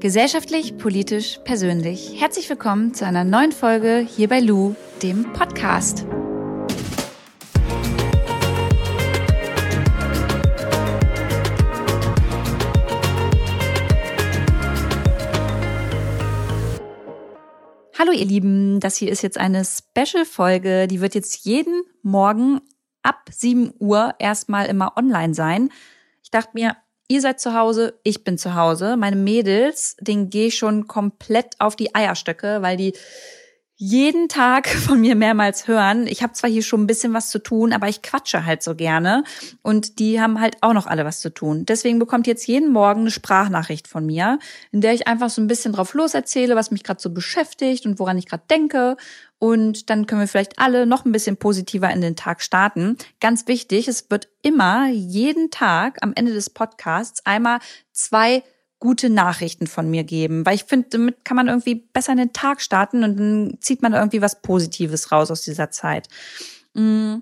Gesellschaftlich, politisch, persönlich. Herzlich willkommen zu einer neuen Folge hier bei Lou, dem Podcast. Hallo ihr Lieben, das hier ist jetzt eine Special-Folge, die wird jetzt jeden Morgen ab 7 Uhr erstmal immer online sein. Ich dachte mir, ihr seid zu Hause, ich bin zu Hause. Meine Mädels, denen gehe ich schon komplett auf die Eierstöcke, weil die jeden Tag von mir mehrmals hören. Ich habe zwar hier schon ein bisschen was zu tun, aber ich quatsche halt so gerne und die haben halt auch noch alle was zu tun. Deswegen bekommt jetzt jeden Morgen eine Sprachnachricht von mir, in der ich einfach so ein bisschen drauf loserzähle, was mich gerade so beschäftigt und woran ich gerade denke und dann können wir vielleicht alle noch ein bisschen positiver in den Tag starten. Ganz wichtig, es wird immer jeden Tag am Ende des Podcasts einmal zwei gute Nachrichten von mir geben, weil ich finde, damit kann man irgendwie besser in den Tag starten und dann zieht man irgendwie was Positives raus aus dieser Zeit. Mm.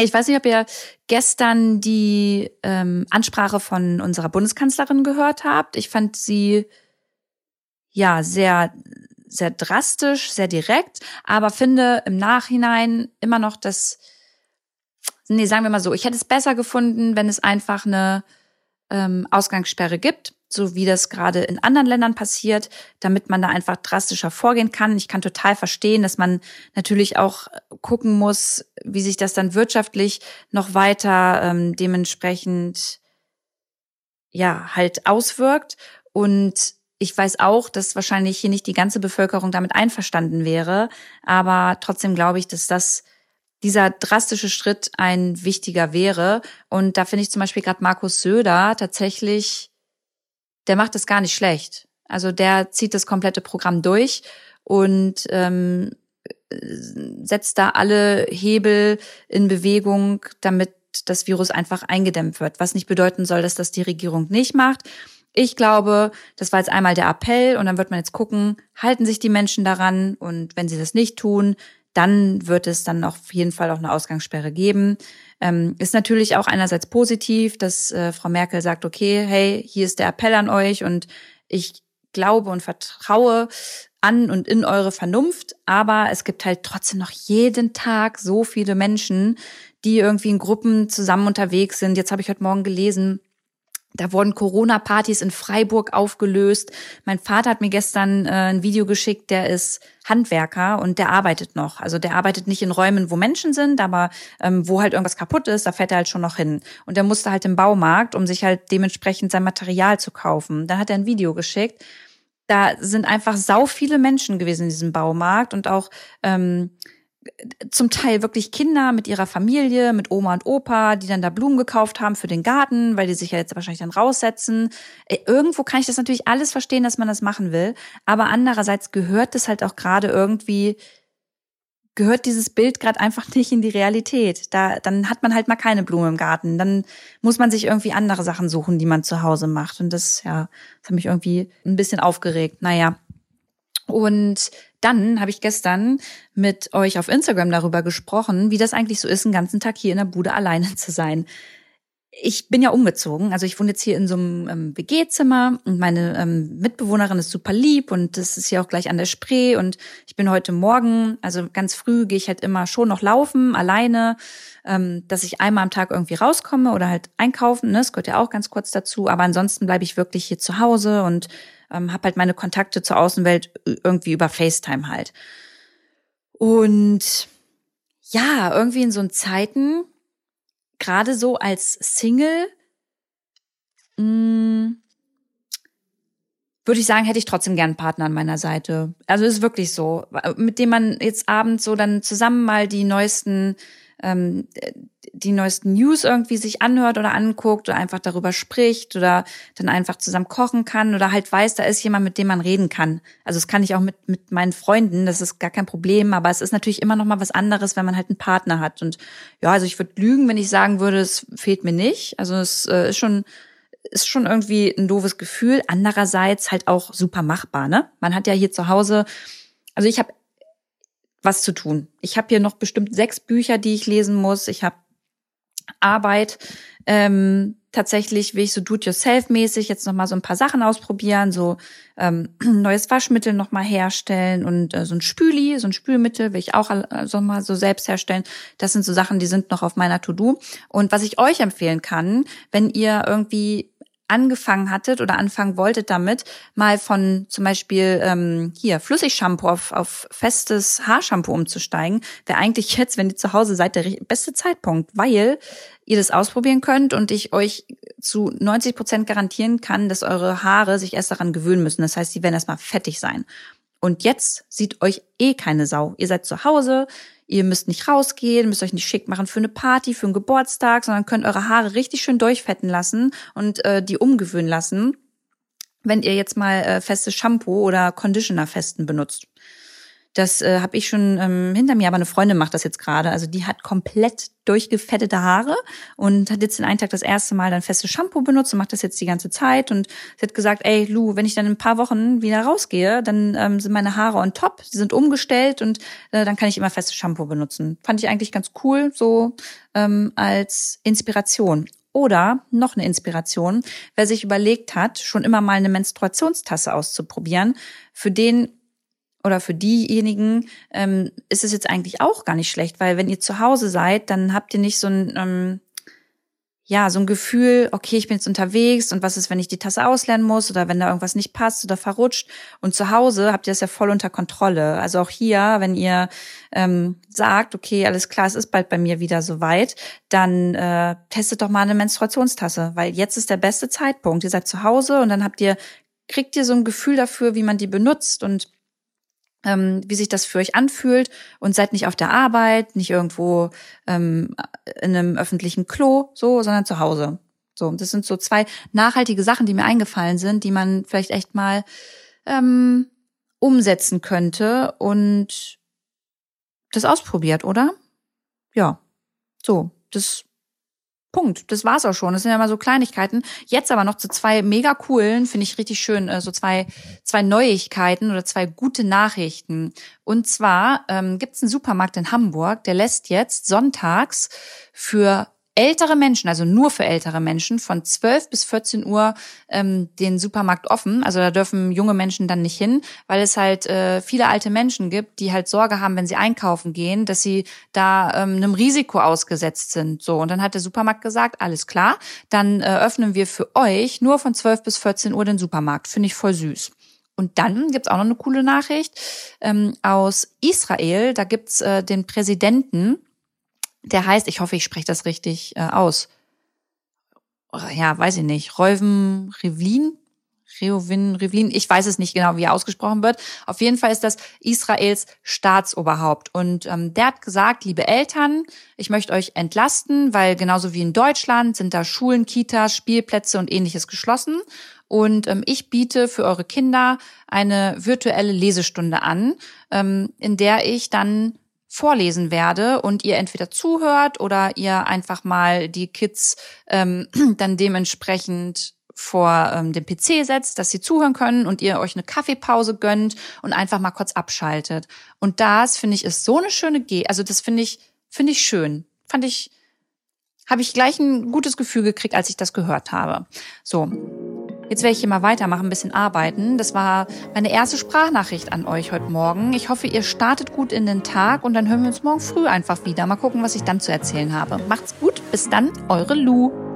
Ich weiß nicht, ob ihr gestern die ähm, Ansprache von unserer Bundeskanzlerin gehört habt. Ich fand sie ja sehr sehr drastisch, sehr direkt, aber finde im Nachhinein immer noch das, nee, sagen wir mal so, ich hätte es besser gefunden, wenn es einfach eine ähm, Ausgangssperre gibt, so wie das gerade in anderen Ländern passiert, damit man da einfach drastischer vorgehen kann. Ich kann total verstehen, dass man natürlich auch gucken muss, wie sich das dann wirtschaftlich noch weiter ähm, dementsprechend ja halt auswirkt und ich weiß auch, dass wahrscheinlich hier nicht die ganze Bevölkerung damit einverstanden wäre, aber trotzdem glaube ich, dass das dieser drastische Schritt ein wichtiger wäre. Und da finde ich zum Beispiel gerade Markus Söder tatsächlich, der macht das gar nicht schlecht. Also der zieht das komplette Programm durch und ähm, setzt da alle Hebel in Bewegung, damit das Virus einfach eingedämmt wird. Was nicht bedeuten soll, dass das die Regierung nicht macht. Ich glaube, das war jetzt einmal der Appell und dann wird man jetzt gucken, halten sich die Menschen daran und wenn sie das nicht tun, dann wird es dann auf jeden Fall auch eine Ausgangssperre geben. Ähm, ist natürlich auch einerseits positiv, dass äh, Frau Merkel sagt, okay, hey, hier ist der Appell an euch und ich glaube und vertraue an und in eure Vernunft, aber es gibt halt trotzdem noch jeden Tag so viele Menschen, die irgendwie in Gruppen zusammen unterwegs sind. Jetzt habe ich heute Morgen gelesen, da wurden Corona-Partys in Freiburg aufgelöst. Mein Vater hat mir gestern äh, ein Video geschickt, der ist Handwerker und der arbeitet noch. Also der arbeitet nicht in Räumen, wo Menschen sind, aber ähm, wo halt irgendwas kaputt ist, da fährt er halt schon noch hin. Und der musste halt im Baumarkt, um sich halt dementsprechend sein Material zu kaufen. Dann hat er ein Video geschickt. Da sind einfach sau viele Menschen gewesen in diesem Baumarkt und auch ähm, zum Teil wirklich Kinder mit ihrer Familie, mit Oma und Opa, die dann da Blumen gekauft haben für den Garten, weil die sich ja jetzt wahrscheinlich dann raussetzen. Äh, irgendwo kann ich das natürlich alles verstehen, dass man das machen will, aber andererseits gehört das halt auch gerade irgendwie gehört dieses Bild gerade einfach nicht in die Realität. Da dann hat man halt mal keine Blume im Garten, dann muss man sich irgendwie andere Sachen suchen, die man zu Hause macht und das ja, das hat mich irgendwie ein bisschen aufgeregt. Naja, und dann habe ich gestern mit euch auf Instagram darüber gesprochen, wie das eigentlich so ist, einen ganzen Tag hier in der Bude alleine zu sein. Ich bin ja umgezogen, also ich wohne jetzt hier in so einem ähm, WG-Zimmer und meine ähm, Mitbewohnerin ist super lieb und das ist hier auch gleich an der Spree und ich bin heute Morgen, also ganz früh gehe ich halt immer schon noch laufen, alleine, ähm, dass ich einmal am Tag irgendwie rauskomme oder halt einkaufen, ne? das gehört ja auch ganz kurz dazu, aber ansonsten bleibe ich wirklich hier zu Hause und ähm, habe halt meine Kontakte zur Außenwelt irgendwie über FaceTime halt. Und ja, irgendwie in so Zeiten, gerade so als Single, mh, mm, würde ich sagen, hätte ich trotzdem gern einen Partner an meiner Seite. Also ist wirklich so, mit dem man jetzt abends so dann zusammen mal die neuesten ähm, die neuesten News irgendwie sich anhört oder anguckt oder einfach darüber spricht oder dann einfach zusammen kochen kann oder halt weiß, da ist jemand, mit dem man reden kann. Also das kann ich auch mit, mit meinen Freunden, das ist gar kein Problem, aber es ist natürlich immer noch mal was anderes, wenn man halt einen Partner hat. Und ja, also ich würde lügen, wenn ich sagen würde, es fehlt mir nicht. Also es äh, ist schon ist schon irgendwie ein doofes Gefühl. Andererseits halt auch super machbar, ne? Man hat ja hier zu Hause, also ich habe was zu tun. Ich habe hier noch bestimmt sechs Bücher, die ich lesen muss. Ich habe Arbeit. Ähm, tatsächlich will ich so do-it-yourself-mäßig jetzt nochmal so ein paar Sachen ausprobieren, so ähm, neues Waschmittel nochmal herstellen und äh, so ein Spüli, so ein Spülmittel will ich auch also mal so selbst herstellen. Das sind so Sachen, die sind noch auf meiner To-Do. Und was ich euch empfehlen kann, wenn ihr irgendwie angefangen hattet oder anfangen wolltet damit, mal von zum Beispiel ähm, hier Flüssigshampoo auf, auf festes Haarshampoo umzusteigen, wäre eigentlich jetzt, wenn ihr zu Hause seid, der beste Zeitpunkt, weil ihr das ausprobieren könnt und ich euch zu 90 Prozent garantieren kann, dass eure Haare sich erst daran gewöhnen müssen. Das heißt, sie werden erstmal fettig sein. Und jetzt sieht euch eh keine Sau. Ihr seid zu Hause, Ihr müsst nicht rausgehen, müsst euch nicht schick machen für eine Party, für einen Geburtstag, sondern könnt eure Haare richtig schön durchfetten lassen und äh, die umgewöhnen lassen, wenn ihr jetzt mal äh, festes Shampoo oder Conditioner festen benutzt. Das äh, habe ich schon ähm, hinter mir, aber eine Freundin macht das jetzt gerade. Also die hat komplett durchgefettete Haare und hat jetzt den einen Tag das erste Mal dann festes Shampoo benutzt und macht das jetzt die ganze Zeit. Und sie hat gesagt, ey Lu, wenn ich dann in ein paar Wochen wieder rausgehe, dann ähm, sind meine Haare on top, sie sind umgestellt und äh, dann kann ich immer festes Shampoo benutzen. Fand ich eigentlich ganz cool, so ähm, als Inspiration. Oder noch eine Inspiration, wer sich überlegt hat, schon immer mal eine Menstruationstasse auszuprobieren, für den oder für diejenigen ähm, ist es jetzt eigentlich auch gar nicht schlecht, weil wenn ihr zu Hause seid, dann habt ihr nicht so ein ähm, ja so ein Gefühl, okay, ich bin jetzt unterwegs und was ist, wenn ich die Tasse auslernen muss oder wenn da irgendwas nicht passt oder verrutscht. Und zu Hause habt ihr das ja voll unter Kontrolle. Also auch hier, wenn ihr ähm, sagt, okay, alles klar, es ist bald bei mir wieder soweit, dann äh, testet doch mal eine Menstruationstasse, weil jetzt ist der beste Zeitpunkt. Ihr seid zu Hause und dann habt ihr kriegt ihr so ein Gefühl dafür, wie man die benutzt und ähm, wie sich das für euch anfühlt und seid nicht auf der Arbeit, nicht irgendwo ähm, in einem öffentlichen Klo, so, sondern zu Hause. So, das sind so zwei nachhaltige Sachen, die mir eingefallen sind, die man vielleicht echt mal ähm, umsetzen könnte und das ausprobiert, oder? Ja, so, das Punkt. Das war's auch schon. Das sind ja mal so Kleinigkeiten. Jetzt aber noch zu zwei mega coolen, finde ich richtig schön, äh, so zwei, zwei Neuigkeiten oder zwei gute Nachrichten. Und zwar ähm, gibt es einen Supermarkt in Hamburg, der lässt jetzt sonntags für ältere Menschen, also nur für ältere Menschen, von 12 bis 14 Uhr ähm, den Supermarkt offen. Also da dürfen junge Menschen dann nicht hin, weil es halt äh, viele alte Menschen gibt, die halt Sorge haben, wenn sie einkaufen gehen, dass sie da ähm, einem Risiko ausgesetzt sind. So, und dann hat der Supermarkt gesagt, alles klar, dann äh, öffnen wir für euch nur von 12 bis 14 Uhr den Supermarkt. Finde ich voll süß. Und dann gibt's auch noch eine coole Nachricht ähm, aus Israel. Da gibt's äh, den Präsidenten der heißt, ich hoffe, ich spreche das richtig äh, aus. Ja, weiß ich nicht. Reuven Rivlin? Reovin Rivlin, ich weiß es nicht genau, wie er ausgesprochen wird. Auf jeden Fall ist das Israels Staatsoberhaupt. Und ähm, der hat gesagt, liebe Eltern, ich möchte euch entlasten, weil genauso wie in Deutschland sind da Schulen, Kitas, Spielplätze und ähnliches geschlossen. Und ähm, ich biete für eure Kinder eine virtuelle Lesestunde an, ähm, in der ich dann vorlesen werde und ihr entweder zuhört oder ihr einfach mal die Kids ähm, dann dementsprechend vor ähm, dem PC setzt, dass sie zuhören können und ihr euch eine Kaffeepause gönnt und einfach mal kurz abschaltet. Und das finde ich ist so eine schöne G, also das finde ich finde ich schön. Fand ich habe ich gleich ein gutes Gefühl gekriegt, als ich das gehört habe. So, Jetzt werde ich hier mal weitermachen, ein bisschen arbeiten. Das war meine erste Sprachnachricht an euch heute Morgen. Ich hoffe, ihr startet gut in den Tag und dann hören wir uns morgen früh einfach wieder. Mal gucken, was ich dann zu erzählen habe. Macht's gut. Bis dann, eure Lu.